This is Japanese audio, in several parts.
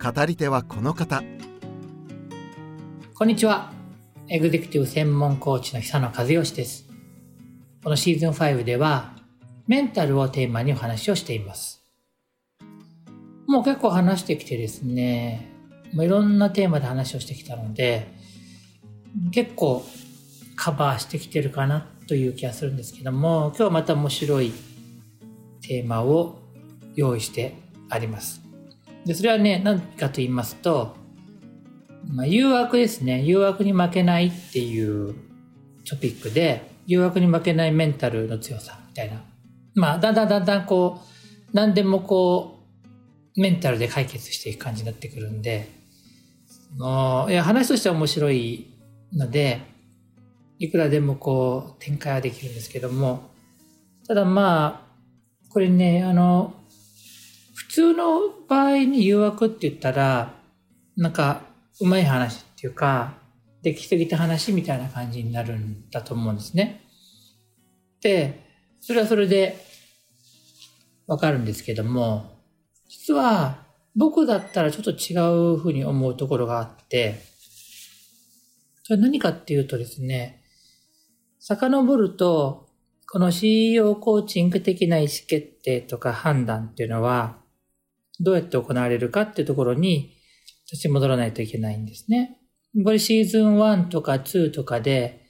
語り手はこの方。こんにちは。エグゼクティブ専門コーチの久野和義です。このシーズン5ではメンタルをテーマにお話をしています。もう結構話してきてですねいろんなテーマで話をしてきたので結構カバーしてきてるかなという気がするんですけども今日はまた面白いテーマを用意してあります。で、それはね、何かと言いますと、まあ、誘惑ですね。誘惑に負けないっていうトピックで、誘惑に負けないメンタルの強さみたいな。まあ、だんだんだんだんこう、何でもこう、メンタルで解決していく感じになってくるんで、もういや話としては面白いので、いくらでもこう展開はできるんですけども、ただまあ、これね、あの、普通の場合に誘惑って言ったら、なんか、うまい話っていうか、できすぎた話みたいな感じになるんだと思うんですね。で、それはそれでわかるんですけども、実は僕だったらちょっと違うふうに思うところがあって、それ何かっていうとですね、遡ると、この CEO コーチング的な意思決定とか判断っていうのは、どうやって行われるかっていうところに立ち戻らないといけないんですね。これシーズン1とか2とかで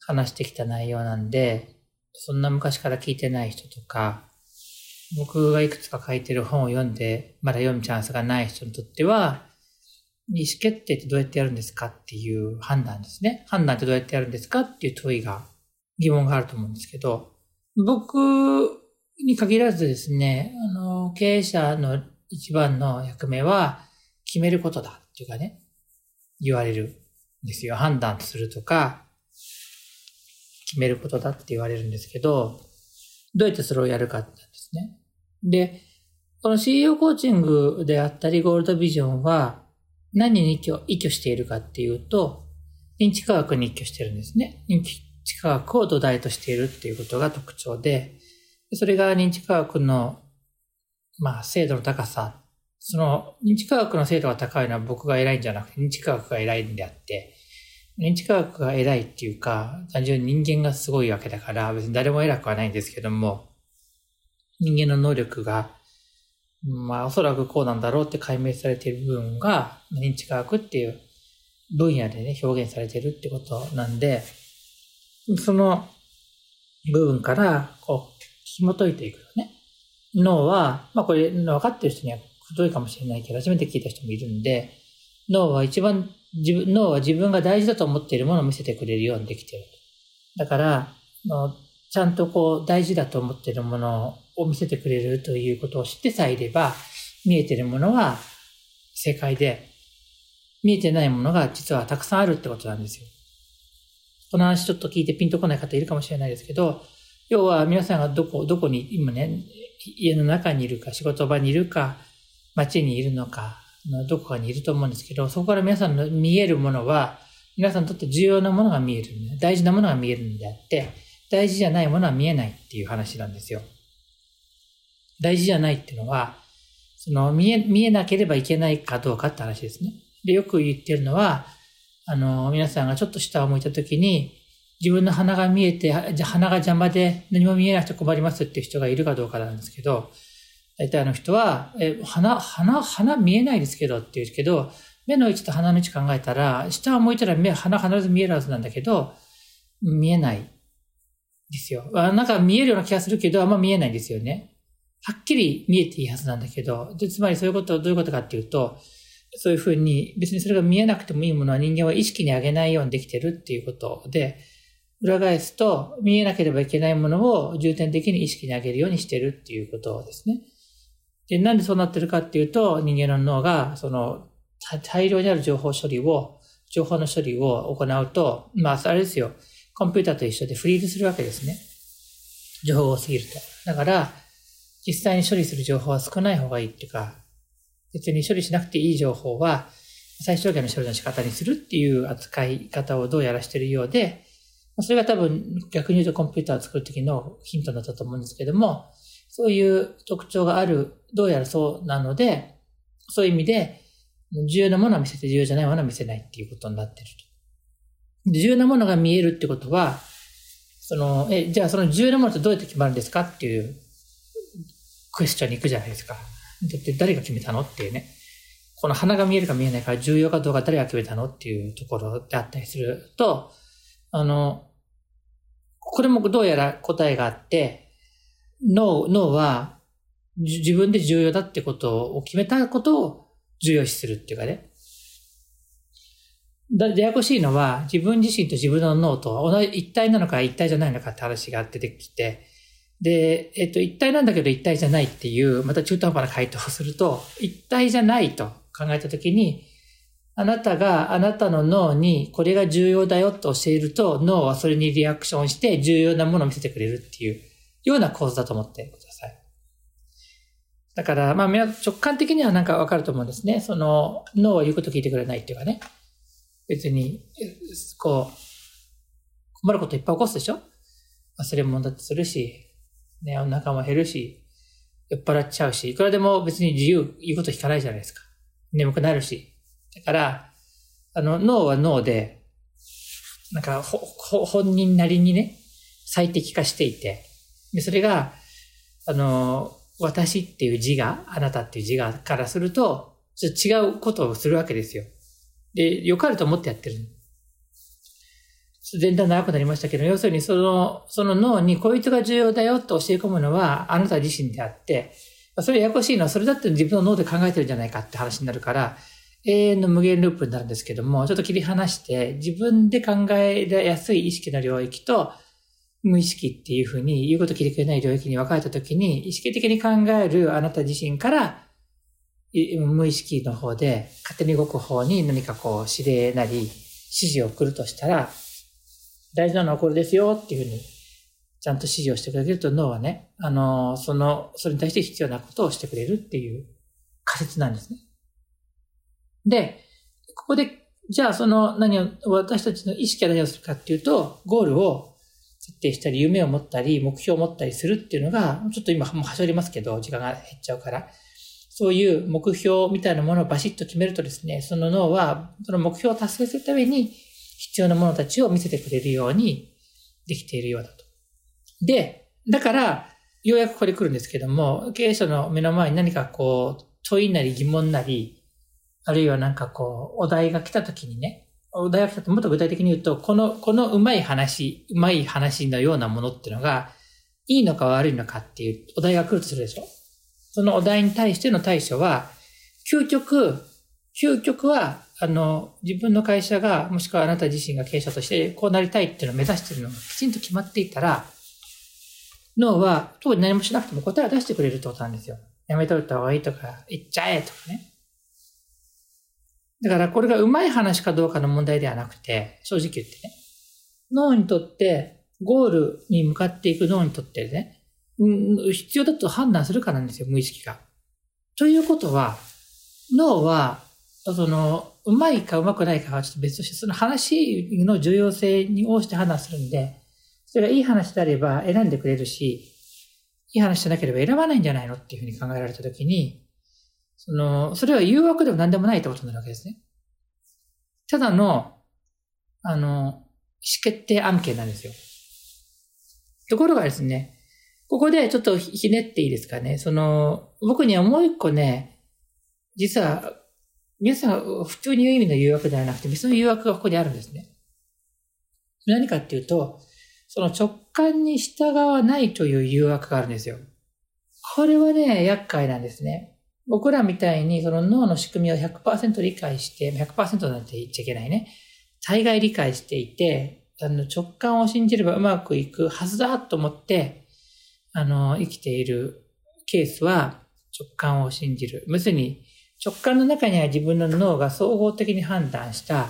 話してきた内容なんで、そんな昔から聞いてない人とか、僕がいくつか書いてる本を読んで、まだ読むチャンスがない人にとっては、意思決定ってどうやってやるんですかっていう判断ですね。判断ってどうやってやるんですかっていう問いが疑問があると思うんですけど、僕に限らずですね、あの、経営者の一番の役目は決めることだっていうかね、言われるんですよ。判断するとか、決めることだって言われるんですけど、どうやってそれをやるかってですね。で、この CEO コーチングであったり、ゴールドビジョンは何に依拠しているかっていうと、認知科学に依拠してるんですね。認知科学を土台としているっていうことが特徴で、それが認知科学の、まあ、精度の高さ。その、認知科学の精度が高いのは僕が偉いんじゃなくて、認知科学が偉いんであって、認知科学が偉いっていうか、単純に人間がすごいわけだから、別に誰も偉くはないんですけども、人間の能力が、まあ、おそらくこうなんだろうって解明されている部分が、認知科学っていう分野でね、表現されているってことなんで、その部分から、こう、紐解いていくのね。脳は、まあこれ、分かってる人には太いかもしれないけど、初めて聞いた人もいるんで、脳は一番、自分、脳は自分が大事だと思っているものを見せてくれるようにできている。だから、ちゃんとこう、大事だと思っているものを見せてくれるということを知ってさえいれば、見えているものは正解で、見えてないものが実はたくさんあるってことなんですよ。この話ちょっと聞いてピンとこない方いるかもしれないですけど、要は皆さんがどこ、どこに今ね、家の中にいるか、仕事場にいるか、街にいるのか、どこかにいると思うんですけど、そこから皆さんの見えるものは、皆さんにとって重要なものが見える、大事なものが見えるんであって、大事じゃないものは見えないっていう話なんですよ。大事じゃないっていうのは、その見え、見えなければいけないかどうかって話ですね。で、よく言ってるのは、あの、皆さんがちょっと下を向いたときに、自分の鼻が見えて、鼻が邪魔で何も見えなくて困りますっていう人がいるかどうかなんですけど、大体あの人は、え、鼻、鼻、鼻見えないですけどって言うけど、目の位置と鼻の位置考えたら、下を向いたら目、鼻必ず見えるはずなんだけど、見えないですよ。なんか見えるような気がするけど、あんま見えないんですよね。はっきり見えていいはずなんだけど、で、つまりそういうこと、どういうことかっていうと、そういうふうに、別にそれが見えなくてもいいものは人間は意識に上げないようにできてるっていうことで、裏返すと、見えなければいけないものを重点的に意識に上げるようにしてるっていうことですね。で、なんでそうなってるかっていうと、人間の脳が、その、大量にある情報処理を、情報の処理を行うと、まあ、あれですよ。コンピューターと一緒でフリーズするわけですね。情報が多すぎると。だから、実際に処理する情報は少ない方がいいっていうか、別に処理しなくていい情報は、最小限の処理の仕方にするっていう扱い方をどうやらしてるようで、それが多分逆に言うとコンピューターを作るときのヒントだったと思うんですけども、そういう特徴がある、どうやらそうなので、そういう意味で、重要なものは見せて重要じゃないものは見せないっていうことになってると。重要なものが見えるってことは、その、え、じゃあその重要なものってどうやって決まるんですかっていうクエスチョンに行くじゃないですか。だって誰が決めたのっていうね。この花が見えるか見えないか重要かどうか誰が決めたのっていうところであったりすると、あの、これもどうやら答えがあって、脳、脳は自分で重要だってことを決めたことを重要視するっていうかね。だ、ややこしいのは、自分自身と自分の脳と同じ一体なのか一体じゃないのかって話が出てきて、で、えっと、一体なんだけど一体じゃないっていう、また中途半端な回答をすると、一体じゃないと考えたときに、あなたがあなたの脳にこれが重要だよと教えると、脳はそれにリアクションして重要なものを見せてくれるっていうような構図だと思ってください。だから、まあ、直感的にはなんかわかると思うんですね。その、脳は言うこと聞いてくれないっていうかね。別に、こう、困ることいっぱい起こすでしょ？忘れ物だってするし、ね、お腹も減るし、酔っ払っちゃうし、いくらでも別に自由、言うこと聞かないじゃないですか。眠くなるし。だから、あの、脳は脳で、なんか、ほ、ほ本人なりにね、最適化していて、で、それが、あの、私っていう字が、あなたっていう字がからすると、ちょっと違うことをするわけですよ。で、よかると思ってやってる。全然長くなりましたけど、要するにその、その脳にこいつが重要だよと教え込むのはあなた自身であって、それややこしいのはそれだって自分の脳で考えてるんじゃないかって話になるから、永遠の無限ループになるんですけども、ちょっと切り離して自分で考えやすい意識の領域と無意識っていうふうに言うこと聞いてくれない領域に分かれたときに、意識的に考えるあなた自身から無意識の方で勝手に動く方に何かこう指令なり指示を送るとしたら、大事なのはこれですよっていうふうに、ちゃんと指示をしてくれると脳はね、あの、その、それに対して必要なことをしてくれるっていう仮説なんですね。で、ここで、じゃあその何を、私たちの意識は何をするかっていうと、ゴールを設定したり、夢を持ったり、目標を持ったりするっていうのが、ちょっと今もうはしょりますけど、時間が減っちゃうから、そういう目標みたいなものをバシッと決めるとですね、その脳は、その目標を達成するために、必要なものたちを見せてくれるようにできているようだと。で、だから、ようやくここで来るんですけども、経営者の目の前に何かこう、問いなり疑問なり、あるいはなんかこう、お題が来た時にね、お題が来たともっと具体的に言うと、この、このうまい話、うまい話のようなものっていうのが、いいのか悪いのかっていうお題が来るとするでしょそのお題に対しての対処は、究極、究極はあの、自分の会社が、もしくはあなた自身が経営者としてこうなりたいっていうのを目指しているのがきちんと決まっていたら、脳は特に何もしなくても答えを出してくれるってことなんですよ。やめといた方がいいとか、言っちゃえとかね。だからこれがうまい話かどうかの問題ではなくて、正直言ってね。脳にとって、ゴールに向かっていく脳にとってね、うん必要だと判断するかなんですよ、無意識が。ということは、脳は、その、うまいかうまくないかはちょっと別として、その話の重要性に応じて判断するんで、それがいい話であれば選んでくれるし、いい話じゃなければ選ばないんじゃないのっていうふうに考えられたときに、その、それは誘惑でも何でもないってことになるわけですね。ただの、あの、意思決定案件なんですよ。ところがですね、ここでちょっとひねっていいですかね。その、僕にはもう一個ね、実は皆さん、普通に言う意味の誘惑ではなくて、別の誘惑がここにあるんですね。何かっていうと、その直感に従わないという誘惑があるんですよ。これはね、厄介なんですね。僕らみたいにその脳の仕組みを100%理解して、100%なんて言っちゃいけないね。大概理解していて、あの直感を信じればうまくいくはずだと思って、あの、生きているケースは、直感を信じる。要するに、直感の中には自分の脳が総合的に判断した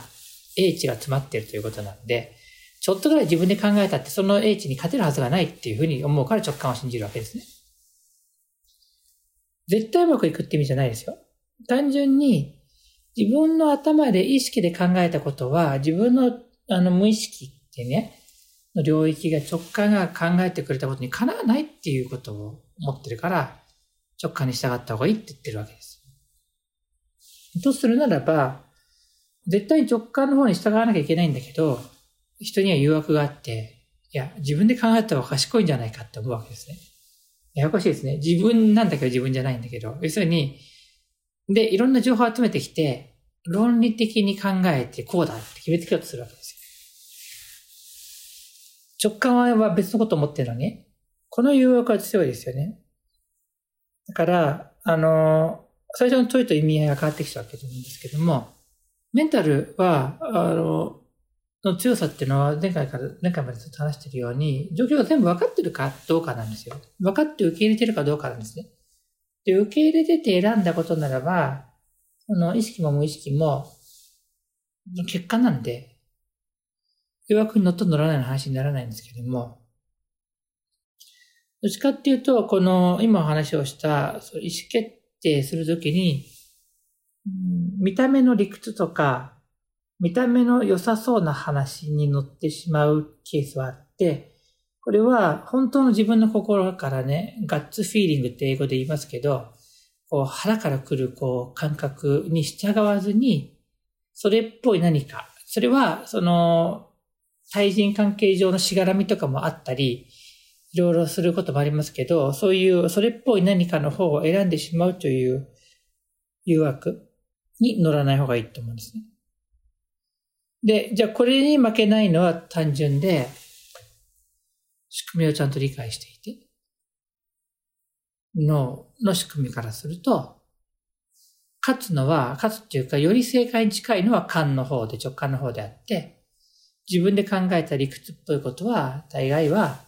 英知が詰まっているということなんで、ちょっとぐらい自分で考えたってその英知に勝てるはずがないっていうふうに思うから直感を信じるわけですね。絶対うまくいくって意味じゃないですよ。単純に自分の頭で意識で考えたことは自分のあの無意識ってね、の領域が直感が考えてくれたことにかなわないっていうことを思ってるから直感に従った方がいいって言ってるわけです。とするならば、絶対に直感の方に従わなきゃいけないんだけど、人には誘惑があって、いや、自分で考えた方が賢いんじゃないかって思うわけですね。ややこしいですね。自分なんだけど自分じゃないんだけど、要するに、で、いろんな情報を集めてきて、論理的に考えてこうだって決めてきようとするわけですよ。直感は別のことを思ってるのに、この誘惑は強いですよね。だから、あの、最初の問いと意味合いが変わってきたわけなんですけども、メンタルは、あの、の強さっていうのは前回から、前回までずっと話しているように、状況が全部分かってるかどうかなんですよ。分かって受け入れてるかどうかなんですね。で、受け入れてて選んだことならば、その意識も無意識も、結果なんで、誘惑に乗っと乗らないの話にならないんですけれども、どっちかっていうと、この今お話をした意思決定するときに、見た目の理屈とか、見た目の良さそうな話に乗ってしまうケースはあって、これは本当の自分の心からね、ガッツフィーリングって英語で言いますけど、こう腹から来るこう感覚に従わずに、それっぽい何か、それはその対人関係上のしがらみとかもあったり、いろいろすることもありますけど、そういうそれっぽい何かの方を選んでしまうという誘惑に乗らない方がいいと思うんですね。で、じゃあこれに負けないのは単純で、仕組みをちゃんと理解していて、脳の仕組みからすると、勝つのは、勝つっていうか、より正解に近いのは勘の方で、直感の方であって、自分で考えた理屈っぽいことは、大概は、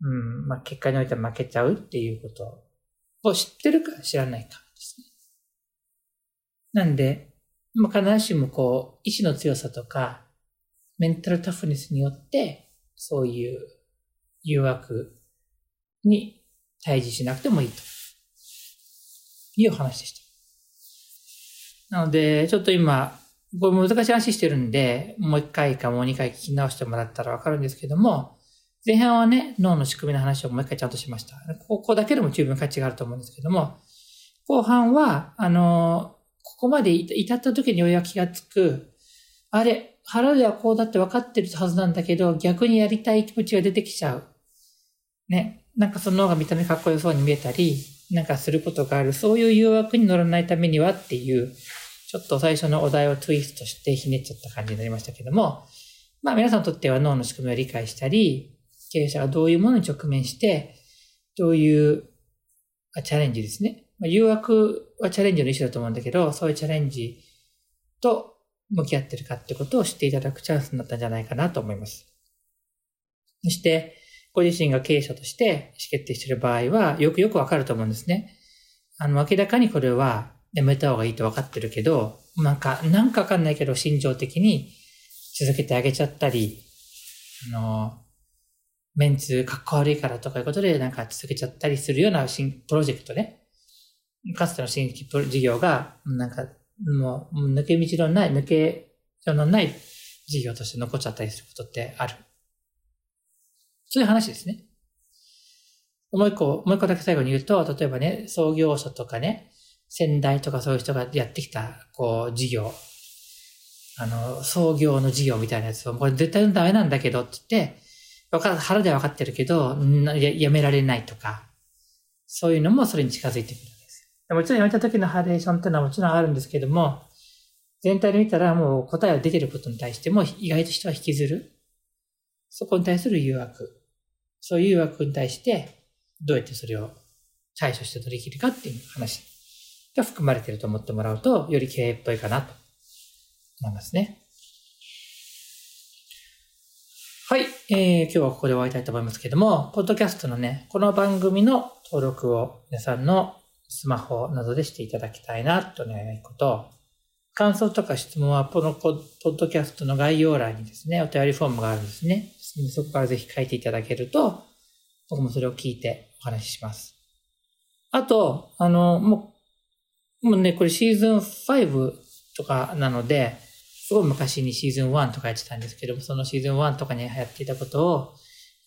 うん、まあ、結果においては負けちゃうっていうことを知ってるか知らないかですね。なんで、まあ、必ずしもこう、意志の強さとか、メンタルタフネスによって、そういう誘惑に対峙しなくてもいいという話でした。なので、ちょっと今、これ難しい話してるんで、もう一回かもう二回聞き直してもらったらわかるんですけども、前半はね、脳の仕組みの話をもう一回ちゃんとしました。ここだけでも十分価値があると思うんですけども、後半は、あの、ここまで至った時にようやく気がつく、あれ、腹ではこうだって分かってるはずなんだけど、逆にやりたい気持ちが出てきちゃう。ね。なんかその脳が見た目かっこよそうに見えたり、なんかすることがある。そういう誘惑に乗らないためにはっていう、ちょっと最初のお題をツイストしてひねっちゃった感じになりましたけども、まあ皆さんにとっては脳の仕組みを理解したり、経営者がどういうものに直面して、どういうチャレンジですね。まあ、誘惑はチャレンジの意思だと思うんだけど、そういうチャレンジと向き合ってるかってことを知っていただくチャンスになったんじゃないかなと思います。そして、ご自身が経営者として意思決定している場合は、よくよくわかると思うんですね。あの、明らかにこれはやめた方がいいと分かってるけど、なんか、なんかわかんないけど、心情的に続けてあげちゃったり、あの、メンツかっこ悪いからとかいうことでなんか続けちゃったりするようなプロジェクトね。かつての新規事業が、なんか、もう、抜け道のない、抜け場のない事業として残っちゃったりすることってある。そういう話ですね。もう一個、もう一個だけ最後に言うと、例えばね、創業者とかね、先代とかそういう人がやってきた、こう、事業。あの、創業の事業みたいなやつを、これ絶対ダメなんだけどって言って、わか腹では分かってるけど、ややめられないとか、そういうのもそれに近づいてくる。もちろんやめた時のハレーションっていうのはもちろんあるんですけども、全体で見たらもう答えが出てることに対しても意外と人は引きずる。そこに対する誘惑。そういう誘惑に対してどうやってそれを対処して取り切るかっていう話が含まれていると思ってもらうと、より経営っぽいかなと思いますね。はい、えー、今日はここで終わりたいと思いますけども、ポッドキャストのね、この番組の登録を皆さんのスマホなどでしていただきたいなと願いこと、感想とか質問はこのポッドキャストの概要欄にですね、お便りフォームがあるんですね。そこからぜひ書いていただけると、僕もそれを聞いてお話しします。あと、あの、もう、もうね、これシーズン5とかなので、すごい昔にシーズン1とかやってたんですけども、そのシーズン1とかにやっていたことを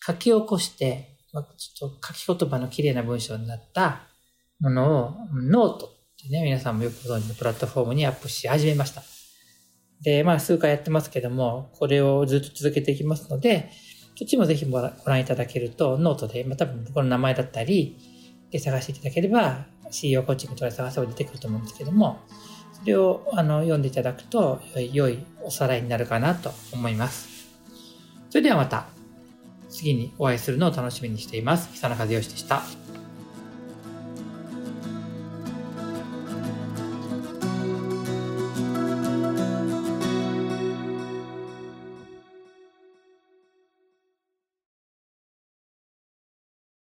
書き起こして、ま、ちょっと書き言葉の綺麗な文章になったものをノートってね、皆さんもよくご存知のプラットフォームにアップし始めました。で、まあ数回やってますけども、これをずっと続けていきますので、そっちもぜひご覧いただけると、ノートで、まあ多分僕の名前だったり、で探していただければ、CEO コーチングとか探せば出てくると思うんですけども、それをあの読んでいただくと良い、おさらいになるかなと思います。それではまた次にお会いするのを楽しみにしています。久野和義でした。